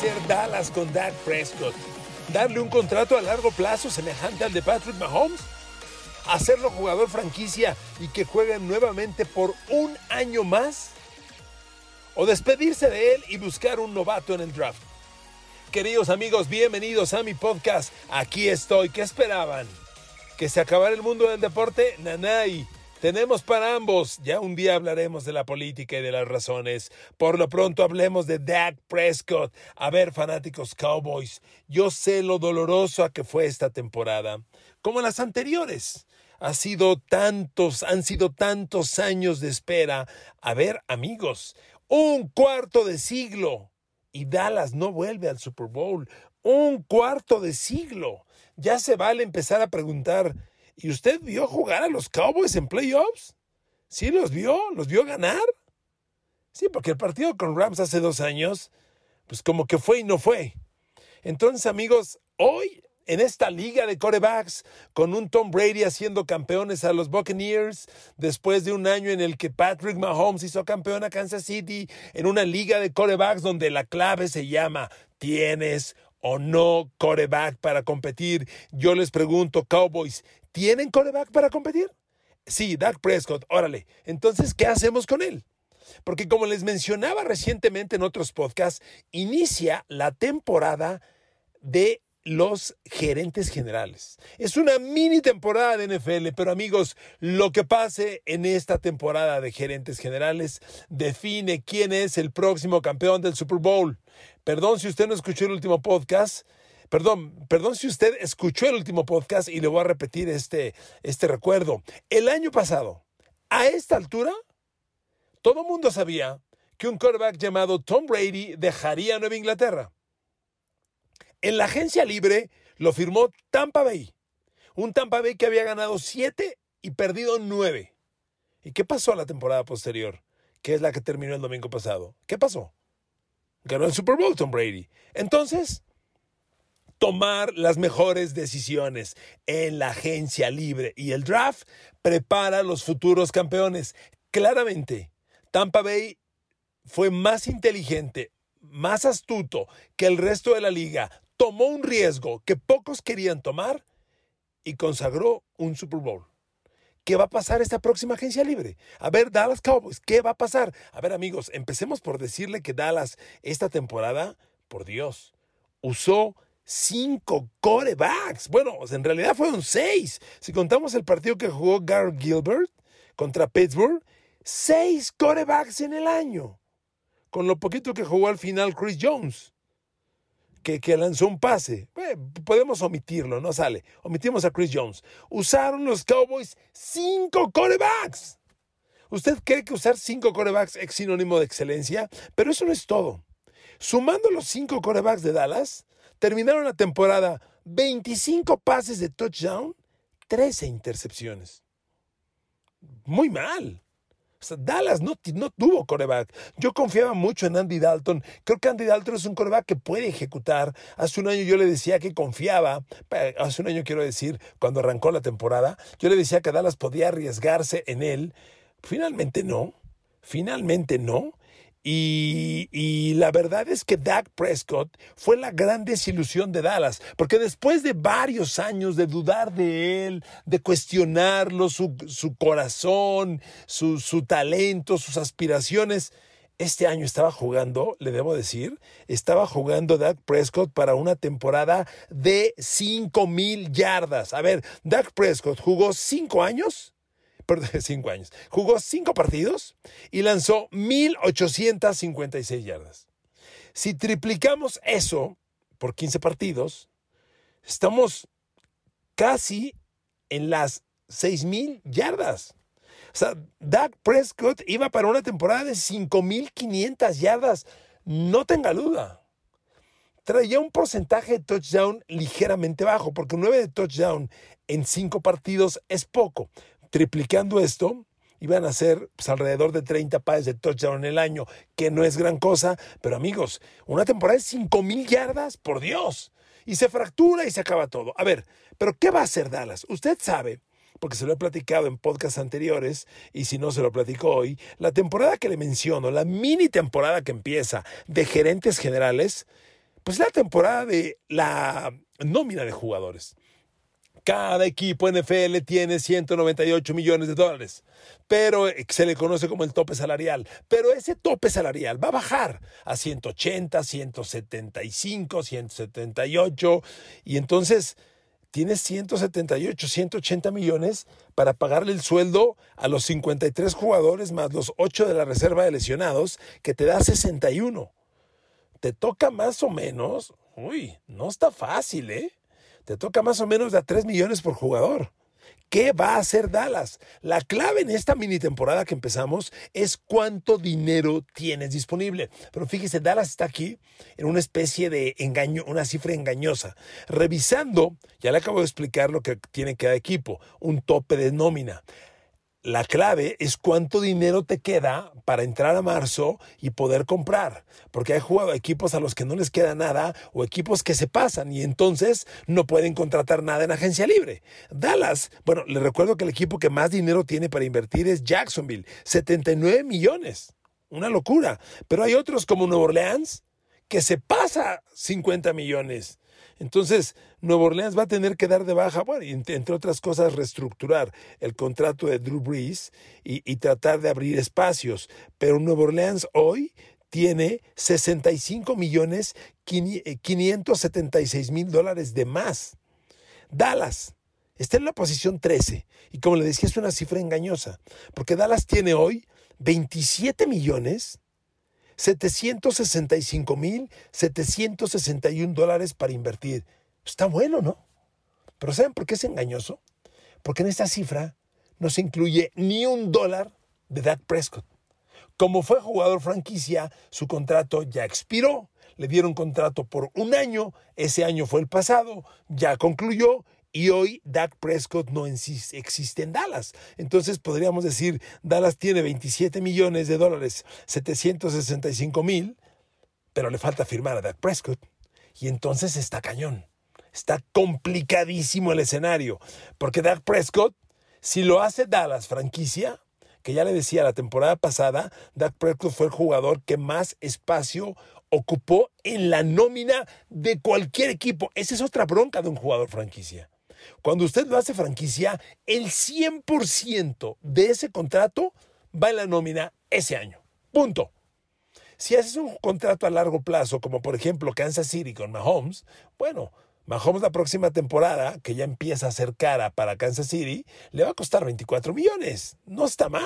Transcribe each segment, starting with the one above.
hacer Dallas con Dak Prescott? ¿Darle un contrato a largo plazo semejante al de Patrick Mahomes? ¿Hacerlo jugador franquicia y que juegue nuevamente por un año más? ¿O despedirse de él y buscar un novato en el draft? Queridos amigos, bienvenidos a mi podcast. Aquí estoy. ¿Qué esperaban? ¿Que se acabara el mundo del deporte? Nanay. Tenemos para ambos. Ya un día hablaremos de la política y de las razones. Por lo pronto hablemos de Dak Prescott. A ver, fanáticos Cowboys, yo sé lo doloroso a que fue esta temporada, como las anteriores. Ha sido tantos, han sido tantos años de espera. A ver, amigos, un cuarto de siglo y Dallas no vuelve al Super Bowl. Un cuarto de siglo. Ya se vale empezar a preguntar, ¿Y usted vio jugar a los Cowboys en playoffs? ¿Sí los vio? ¿Los vio ganar? Sí, porque el partido con Rams hace dos años, pues como que fue y no fue. Entonces, amigos, hoy en esta liga de corebacks, con un Tom Brady haciendo campeones a los Buccaneers, después de un año en el que Patrick Mahomes hizo campeón a Kansas City, en una liga de corebacks donde la clave se llama ¿tienes o no coreback para competir? Yo les pregunto, Cowboys, ¿Tienen coreback para competir? Sí, Dak Prescott, órale. Entonces, ¿qué hacemos con él? Porque como les mencionaba recientemente en otros podcasts, inicia la temporada de los gerentes generales. Es una mini temporada de NFL, pero amigos, lo que pase en esta temporada de gerentes generales define quién es el próximo campeón del Super Bowl. Perdón si usted no escuchó el último podcast, Perdón, perdón si usted escuchó el último podcast y le voy a repetir este, este recuerdo. El año pasado, a esta altura, todo el mundo sabía que un quarterback llamado Tom Brady dejaría Nueva Inglaterra. En la agencia libre lo firmó Tampa Bay. Un Tampa Bay que había ganado siete y perdido nueve. ¿Y qué pasó a la temporada posterior? Que es la que terminó el domingo pasado. ¿Qué pasó? Ganó el Super Bowl Tom Brady. Entonces, tomar las mejores decisiones en la agencia libre y el draft prepara los futuros campeones. Claramente, Tampa Bay fue más inteligente, más astuto que el resto de la liga, tomó un riesgo que pocos querían tomar y consagró un Super Bowl. ¿Qué va a pasar esta próxima agencia libre? A ver, Dallas Cowboys, ¿qué va a pasar? A ver, amigos, empecemos por decirle que Dallas esta temporada, por Dios, usó cinco corebacks. Bueno, en realidad fueron seis. Si contamos el partido que jugó Garrett Gilbert contra Pittsburgh, seis corebacks en el año. Con lo poquito que jugó al final Chris Jones, que, que lanzó un pase. podemos omitirlo, no sale. Omitimos a Chris Jones. Usaron los Cowboys cinco corebacks. ¿Usted cree que usar cinco corebacks es sinónimo de excelencia? Pero eso no es todo. Sumando los cinco corebacks de Dallas, terminaron la temporada 25 pases de touchdown, 13 intercepciones. Muy mal. Dallas no, no, tuvo coreback. Yo confiaba mucho en Andy Dalton. Creo que Andy Dalton es un coreback que puede ejecutar. Hace un año yo le decía que confiaba. Hace un año quiero decir, cuando arrancó la temporada, yo le decía que Dallas podía arriesgarse en él. Finalmente no. Finalmente no. Y, la verdad es que Dak Prescott fue la gran desilusión de Dallas, porque después de varios años de dudar de él, de cuestionarlo, su, corazón, su, su talento, sus aspiraciones, este año estaba jugando, le debo decir, estaba jugando Dak Prescott para una temporada de 5 mil yardas. A ver, Dak Prescott jugó 5 años cinco años. Jugó cinco partidos y lanzó 1.856 yardas. Si triplicamos eso por 15 partidos, estamos casi en las 6.000 yardas. O sea, Dak Prescott iba para una temporada de 5.500 yardas. No tenga duda. Traía un porcentaje de touchdown ligeramente bajo, porque 9 de touchdown en 5 partidos es poco. Triplicando esto, iban a ser pues, alrededor de 30 pases de touchdown en el año, que no es gran cosa, pero amigos, una temporada de 5 mil yardas, por Dios, y se fractura y se acaba todo. A ver, pero ¿qué va a hacer Dallas? Usted sabe, porque se lo he platicado en podcasts anteriores, y si no se lo platico hoy, la temporada que le menciono, la mini temporada que empieza de gerentes generales, Pues la temporada de la nómina de jugadores. Cada equipo NFL tiene 198 millones de dólares, pero se le conoce como el tope salarial. Pero ese tope salarial va a bajar a 180, 175, 178 y entonces tienes 178, 180 millones para pagarle el sueldo a los 53 jugadores más los 8 de la reserva de lesionados, que te da 61. Te toca más o menos, uy, no está fácil, ¿eh? Te toca más o menos de a 3 millones por jugador. ¿Qué va a hacer Dallas? La clave en esta mini temporada que empezamos es cuánto dinero tienes disponible. Pero fíjese, Dallas está aquí en una especie de engaño, una cifra engañosa. Revisando, ya le acabo de explicar lo que tiene cada equipo, un tope de nómina. La clave es cuánto dinero te queda para entrar a marzo y poder comprar, porque hay equipos a los que no les queda nada o equipos que se pasan y entonces no pueden contratar nada en agencia libre. Dallas, bueno, le recuerdo que el equipo que más dinero tiene para invertir es Jacksonville, 79 millones. Una locura. Pero hay otros como Nueva Orleans que se pasa 50 millones. Entonces, Nueva Orleans va a tener que dar de baja, bueno, entre otras cosas, reestructurar el contrato de Drew Brees y, tratar de abrir espacios. Pero Nueva Orleans hoy tiene 65 millones 576 mil dólares de más. Dallas está en la posición 13 y como le decía es una cifra engañosa porque Dallas tiene hoy 27 millones 765 mil 761 dólares para invertir. Está bueno, ¿no? Pero ¿saben por qué es engañoso? Porque en esta cifra no se incluye ni un dólar de Dak Prescott. Como fue jugador franquicia, su contrato ya expiró. Le dieron contrato por un año, ese año fue el pasado, ya concluyó y hoy Dak Prescott no existe en Dallas. Entonces podríamos decir, Dallas tiene 27 millones de dólares, 765 mil, pero le falta firmar a Dak Prescott. Y entonces está cañón. Está complicadísimo el escenario. Porque Dak Prescott, si lo hace Dallas franquicia, que ya le decía la temporada pasada, Dak Prescott fue el jugador que más espacio ocupó en la nómina de cualquier equipo. Esa es otra bronca de un jugador franquicia. Cuando usted lo hace franquicia, el 100% de ese contrato va en la nómina ese año. Punto. Si haces un contrato a largo plazo, como por ejemplo Kansas City con Mahomes, bueno, Mahomes la próxima temporada, que ya empieza a ser cara para Kansas City, le va a costar 24 millones. No está mal.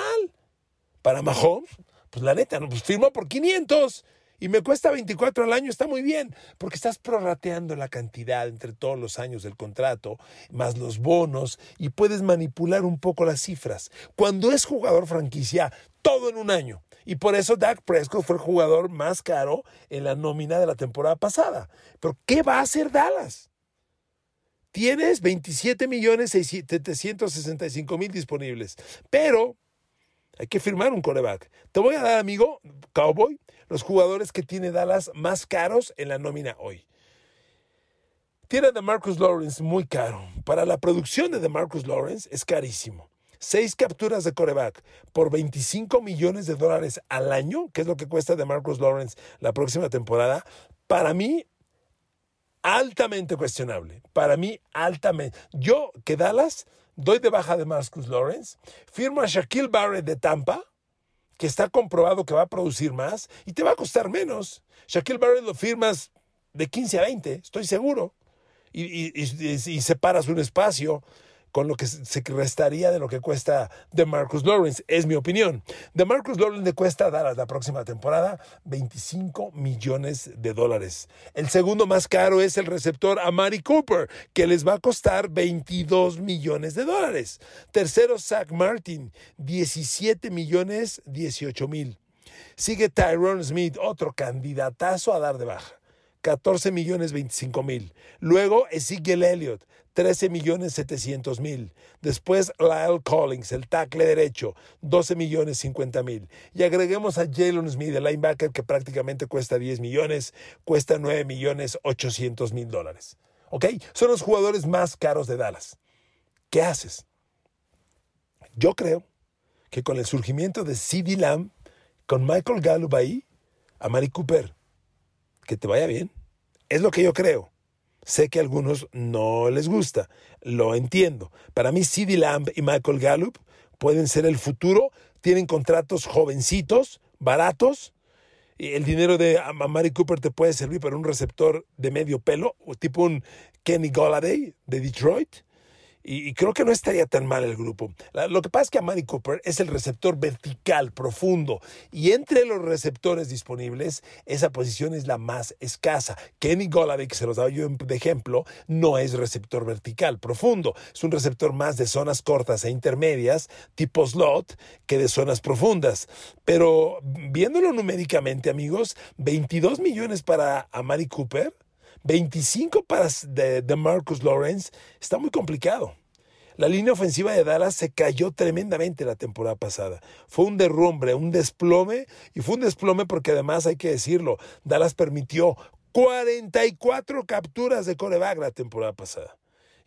Para Mahomes, pues la neta, pues firmó por 500 y me cuesta 24 al año, está muy bien, porque estás prorrateando la cantidad entre todos los años del contrato, más los bonos, y puedes manipular un poco las cifras. Cuando es jugador franquicia, todo en un año. Y por eso Dak Prescott fue el jugador más caro en la nómina de la temporada pasada. Pero ¿qué va a hacer Dallas? Tienes 27 millones 765 mil disponibles, pero hay que firmar un coreback. Te voy a dar, amigo, Cowboy, los jugadores que tiene Dallas más caros en la nómina hoy. Tiene a Marcus Lawrence muy caro. Para la producción de Marcus Lawrence es carísimo. Seis capturas de coreback por 25 millones de dólares al año, que es lo que cuesta de Marcus Lawrence la próxima temporada, para mí altamente cuestionable. Para mí altamente. Yo que Dallas doy de baja de Marcus Lawrence, firmo a Shaquille Barrett de Tampa que está comprobado que va a producir más y te va a costar menos. Shaquille Barrett lo firmas de 15 a 20, estoy seguro, y, y separas un espacio con lo que se restaría de lo que cuesta de Marcus Lawrence, es mi opinión. De Marcus Lawrence le cuesta dar la próxima temporada 25 millones de dólares. El segundo más caro es el receptor Amari Cooper, que les va a costar 22 millones de dólares. Tercero, Zach Martin, 17 millones 18 mil. Sigue Tyrone Smith, otro candidatazo a dar de baja. 14 millones 25 mil. Luego Ezekiel Elliott, 13 millones 700 mil. Después Lyle Collins, el tackle derecho, 12 millones 50 mil. Y agreguemos a Jalen Smith, el linebacker, que prácticamente cuesta 10 millones, cuesta 9 millones 800 mil dólares. ¿Ok? Son los jugadores más caros de Dallas. ¿Qué haces? Yo creo que con el surgimiento de CD Lamb, con Michael Gallup ahí, a Mari Cooper, que te vaya bien. Es lo que yo creo. Sé que a algunos no les gusta, lo entiendo. Para mí, CeeDee Lamb y Michael Gallup pueden ser el futuro. Tienen contratos jovencitos, baratos. El dinero de Amari Cooper te puede servir para un receptor de medio pelo, tipo un Kenny Golladay de Detroit y, creo que no estaría tan mal el grupo. lo que pasa es que Amari Cooper es el receptor vertical, profundo, y entre los receptores disponibles, esa posición es la más escasa. Kenny Golladay, que se los daba yo de ejemplo, no es receptor vertical, profundo. Es un receptor más de zonas cortas e intermedias, tipo slot, que de zonas profundas. Pero viéndolo numéricamente, amigos, 22 millones para Amari Cooper 25 para de, Marcus Lawrence está muy complicado. La línea ofensiva de Dallas se cayó tremendamente la temporada pasada. Fue un derrumbe, un desplome, y fue un desplome porque además hay que decirlo, Dallas permitió 44 capturas de coreback la temporada pasada.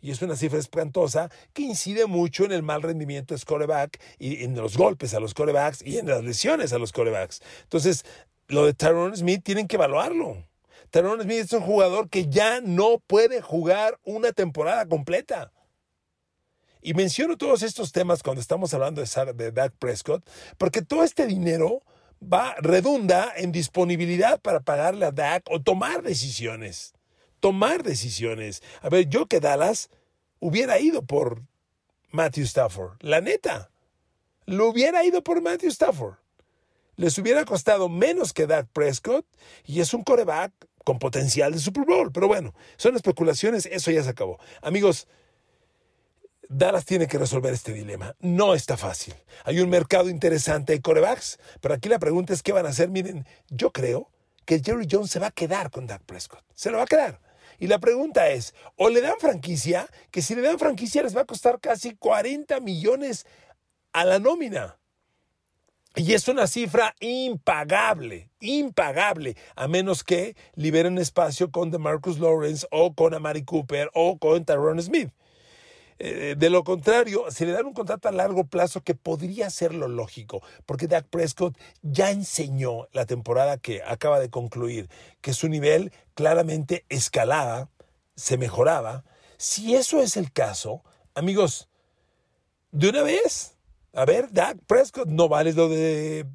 Y es una cifra espantosa que incide mucho en el mal rendimiento de coreback y en los golpes a los corebacks y en las lesiones a los corebacks. Entonces, lo de Tyrone Smith tienen que evaluarlo. Tyrone Smith es un jugador que ya no puede jugar una temporada completa. Y menciono todos estos temas cuando estamos hablando de, de Dak Prescott, porque todo este dinero va, redunda en disponibilidad para pagarle a Dak o tomar decisiones. Tomar decisiones. A ver, yo que Dallas hubiera ido por Matthew Stafford. La neta. Lo hubiera ido por Matthew Stafford. Les hubiera costado menos que Dak Prescott y es un coreback con potencial de Super Bowl. Pero bueno, son especulaciones, eso ya se acabó. Amigos, Dallas tiene que resolver este dilema. No está fácil. Hay un mercado interesante de corebacks, pero aquí la pregunta es qué van a hacer. Miren, yo creo que Jerry Jones se va a quedar con Dak Prescott. Se lo va a quedar. Y la pregunta es, o le dan franquicia, que si le dan franquicia les va a costar casi 40 millones a la nómina. Y es una cifra impagable, impagable, a menos que liberen espacio con DeMarcus Lawrence o con Amari Cooper o con Tyrone Smith. Eh, de lo contrario, se le dan un contrato a largo plazo que podría ser lo lógico, porque Dak Prescott ya enseñó la temporada que acaba de concluir que su nivel claramente escalaba, se mejoraba. Si eso es el caso, amigos, de una vez, a ver, Dak Prescott no vale lo de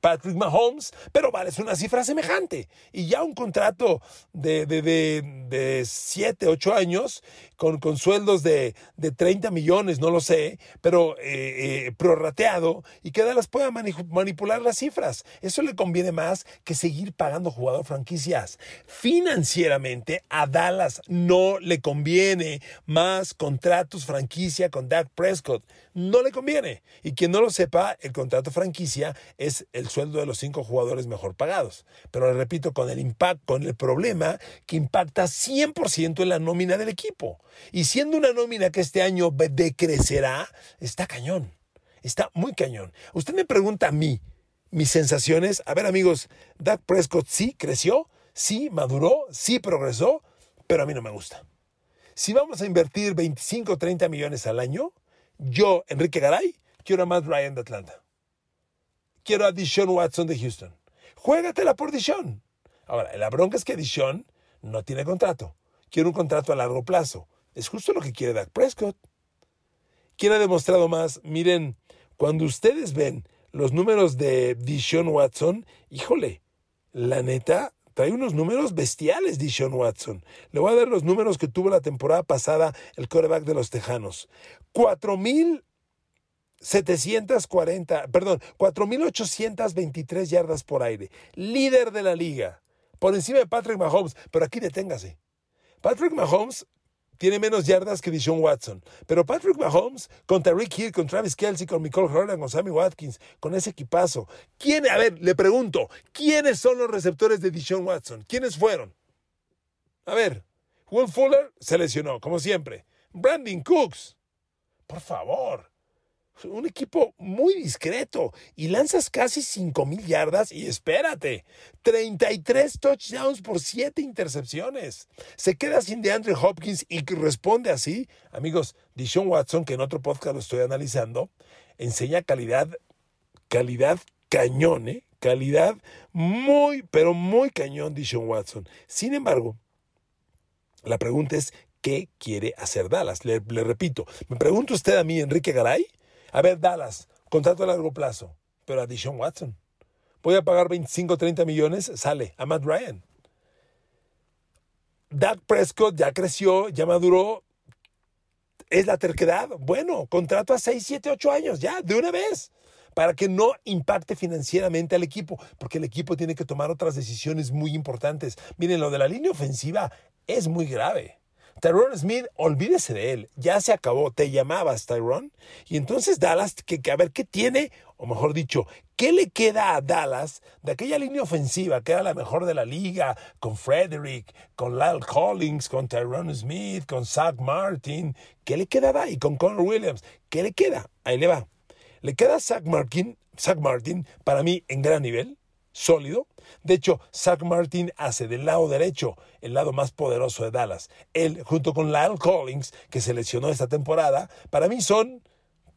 Patrick Mahomes, pero vale, es una cifra semejante. Y ya un contrato de, de, de, 7, 8 años con, con sueldos de, de, 30 millones, no lo sé, pero eh, eh, prorrateado y que Dallas pueda manipular las cifras. Eso le conviene más que seguir pagando jugador franquicias. Financieramente a Dallas no le conviene más contratos franquicia con Dak Prescott. No le conviene. Y quien no lo sepa, el contrato franquicia es el sueldo de los cinco jugadores mejor pagados. Pero le repito, con el impacto, con el problema que impacta 100% en la nómina del equipo. Y siendo una nómina que este año decrecerá, está cañón. Está muy cañón. Usted me pregunta a mí, mis sensaciones. A ver, amigos, Dak Prescott sí creció, sí maduró, sí progresó, pero a mí no me gusta. Si vamos a invertir 25 o 30 millones al año, yo, Enrique Garay, quiero a Matt Ryan de Atlanta. Quiero a Dishon Watson de Houston. Juégatela por Dishon. Ahora, la bronca es que Dishon no tiene contrato. Quiere un contrato a largo plazo. Es justo lo que quiere Dak Prescott. ¿Quién ha demostrado más? Miren, cuando ustedes ven los números de Dishon Watson, híjole, la neta, trae unos números bestiales Dishon Watson. Le voy a dar los números que tuvo la temporada pasada el quarterback de los Tejanos. 4.740, perdón, 4.823 yardas por aire. Líder de la liga. Por encima de Patrick Mahomes. Pero aquí deténgase. Patrick Mahomes tiene menos yardas que Dishon Watson. Pero Patrick Mahomes, contra Rick Hill, con Travis Kelsey, con Nicole Jordan, con Sammy Watkins, con ese equipazo. ¿Quién, a ver, le pregunto, ¿quiénes son los receptores de Dishon Watson? ¿Quiénes fueron? A ver, Will Fuller se lesionó, como siempre. Brandon Cooks, por favor un equipo muy discreto y lanzas casi 5 mil yardas y espérate, 33 touchdowns por 7 intercepciones. Se queda sin de Andrew Hopkins y responde así. Amigos, Dishon Watson, que en otro podcast lo estoy analizando, enseña calidad, calidad cañón, ¿eh? Calidad muy, pero muy cañón Dishon Watson. Sin embargo, La pregunta es, ¿qué quiere hacer Dallas? Le, le repito, me pregunta usted a mí, Enrique Garay, a ver, Dallas, contrato a largo plazo, pero a Dishon Watson. Voy a pagar 25, 30 millones, sale a Matt Ryan. Dak Prescott ya creció, ya maduró. Es la terquedad. Bueno, contrato a 6, 7, 8 años, ya, de una vez. Para que no impacte financieramente al equipo, porque el equipo tiene que tomar otras decisiones muy importantes. Miren, lo de la línea ofensiva es muy grave. Tyrone Smith, olvídese de él, ya se acabó, te llamabas Tyrone. Y entonces Dallas, que, que, a ver qué tiene, o mejor dicho, qué le queda a Dallas de aquella línea ofensiva que era la mejor de la liga, con Frederick, con Lyle Collins, con Tyrone Smith, con Zach Martin, ¿qué le queda ahí? Con Connor Williams, ¿qué le queda? Ahí le va. Le queda Zach Martin, Zach Martin, para mí en gran nivel, sólido. De hecho, Zach Martin hace del lado derecho el lado más poderoso de Dallas. Él, junto con Lyle Collins, que se lesionó esta temporada, para mí son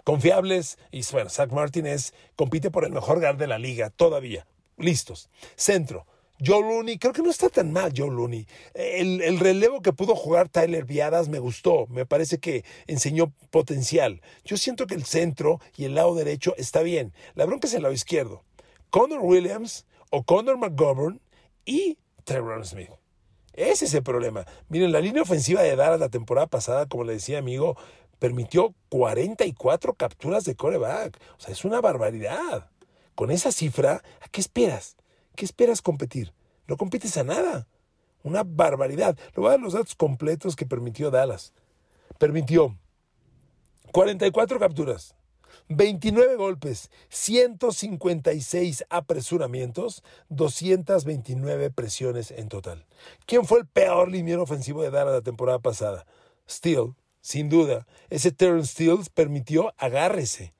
confiables. Y bueno, Zach Martin es, compite por el mejor guard de la liga, todavía. Listos. Centro. Joe Looney, creo que no está tan mal Joe Looney. El, el, relevo que pudo jugar Tyler Viadas me gustó, me parece que enseñó potencial. Yo siento que el centro y el lado derecho está bien. La bronca es el lado izquierdo. Connor Williams o Connor McGovern y Tyrone Smith. Ese es el problema. Miren, la línea ofensiva de Dallas la temporada pasada, como le decía amigo, permitió 44 capturas de coreback. O sea, es una barbaridad. Con esa cifra, ¿a qué esperas? ¿Qué esperas competir? No compites a nada. Una barbaridad. Le voy a dar los datos completos que permitió Dallas. Permitió 44 capturas, 29 golpes, 156 apresuramientos, 229 presiones en total. ¿Quién fue el peor liniero ofensivo de Dallas la temporada pasada? Steele, sin duda. Ese Terrence Steele permitió agárrese.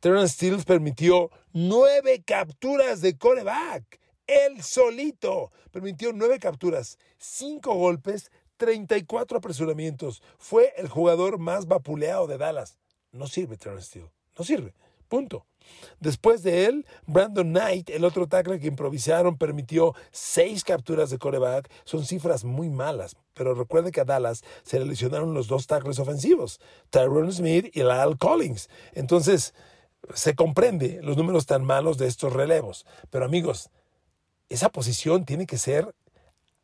Terrence Steele permitió nueve capturas de coreback. Él solito permitió nueve capturas, cinco golpes, 34 apresuramientos. Fue el jugador más vapuleado de Dallas. No sirve Terrence Steele. No sirve. Punto. Después de él, Brandon Knight, el otro tackle que improvisaron, permitió seis capturas de coreback. Son cifras muy malas, pero recuerde que a Dallas se le lesionaron los dos tackles ofensivos, Tyrone Smith y Lyle Collins. Entonces, se comprende los números tan malos de estos relevos. Pero amigos, esa posición tiene que ser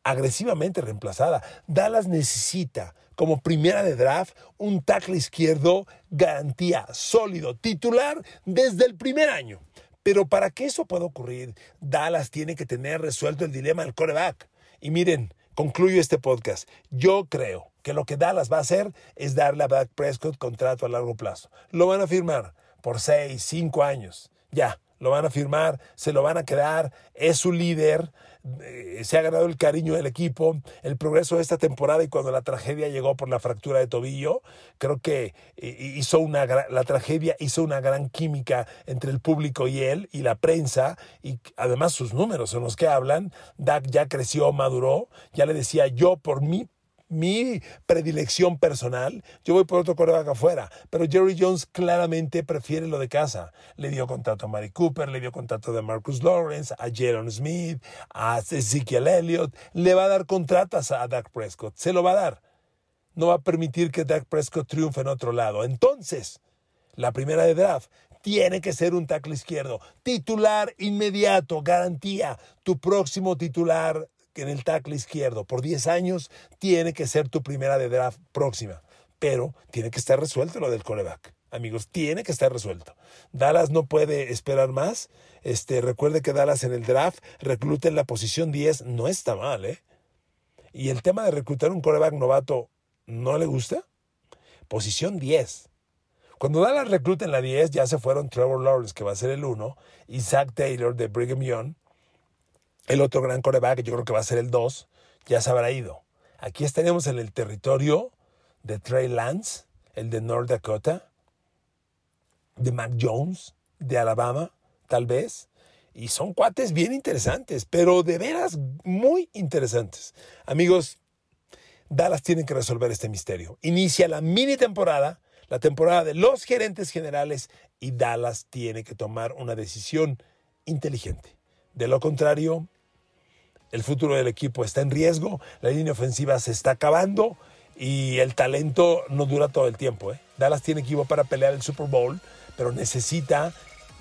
agresivamente reemplazada. Dallas necesita como primera de draft un tackle izquierdo garantía, sólido, titular desde el primer año. Pero para que eso pueda ocurrir, Dallas tiene que tener resuelto el dilema del coreback. Y miren, concluyo este podcast. Yo creo que lo que Dallas va a hacer es darle a Dak Prescott contrato a largo plazo. Lo van a firmar por seis, cinco años. Ya, lo van a firmar, se lo van a quedar, es su líder, eh, se ha ganado el cariño del equipo, el progreso de esta temporada y cuando la tragedia llegó por la fractura de tobillo, creo que eh, hizo una la tragedia hizo una gran química entre el público y él y la prensa y además sus números son los que hablan. Dak ya creció, maduró, ya le decía yo por mí mi predilección personal, yo voy por otro coreback afuera. Pero Jerry Jones claramente prefiere lo de casa. Le dio contrato a Mari Cooper, le dio contrato a Marcus Lawrence, a Jaron Smith, a Ezekiel Elliott. Le va a dar contratos a Dak Prescott. Se lo va a dar. No va a permitir que Dak Prescott triunfe en otro lado. Entonces, la primera de draft tiene que ser un tackle izquierdo. Titular inmediato, garantía. Tu próximo titular en el tackle izquierdo por 10 años tiene que ser tu primera de draft próxima. Pero tiene que estar resuelto lo del coreback. Amigos, tiene que estar resuelto. Dallas no puede esperar más. Este, recuerde que Dallas en el draft recluta en la posición 10. No está mal, ¿eh? Y el tema de reclutar un coreback novato, ¿no le gusta? Posición 10. Cuando Dallas recluta en la 10, ya se fueron Trevor Lawrence, que va a ser el 1, y Zach Taylor de Brigham Young, el otro gran coreback, yo creo que va a ser el 2, ya se habrá ido. Aquí estaremos en el territorio de Trey Lance, el de North Dakota, de Mac Jones, de Alabama, tal vez. Y son cuates bien interesantes, pero de veras muy interesantes. Amigos, Dallas tiene que resolver este misterio. Inicia la mini temporada, la temporada de los gerentes generales, y Dallas tiene que tomar una decisión inteligente. De lo contrario, el futuro del equipo está en riesgo, la línea ofensiva se está acabando y el talento no dura todo el tiempo. ¿eh? Dallas tiene equipo para pelear el Super Bowl, pero necesita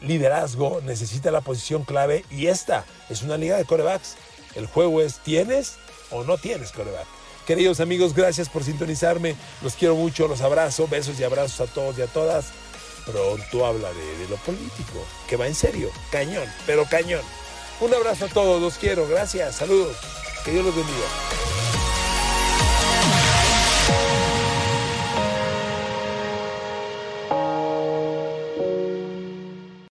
liderazgo, necesita la posición clave y esta es una liga de corebacks. El juego es ¿tienes o no tienes coreback? Queridos amigos, gracias por sintonizarme. Los quiero mucho, los abrazo, besos y abrazos a todos y a todas. Pronto hablaré de lo político, que va en serio, cañón, pero cañón. Un abrazo a todos, los quiero, gracias, saludos, que Dios los bendiga.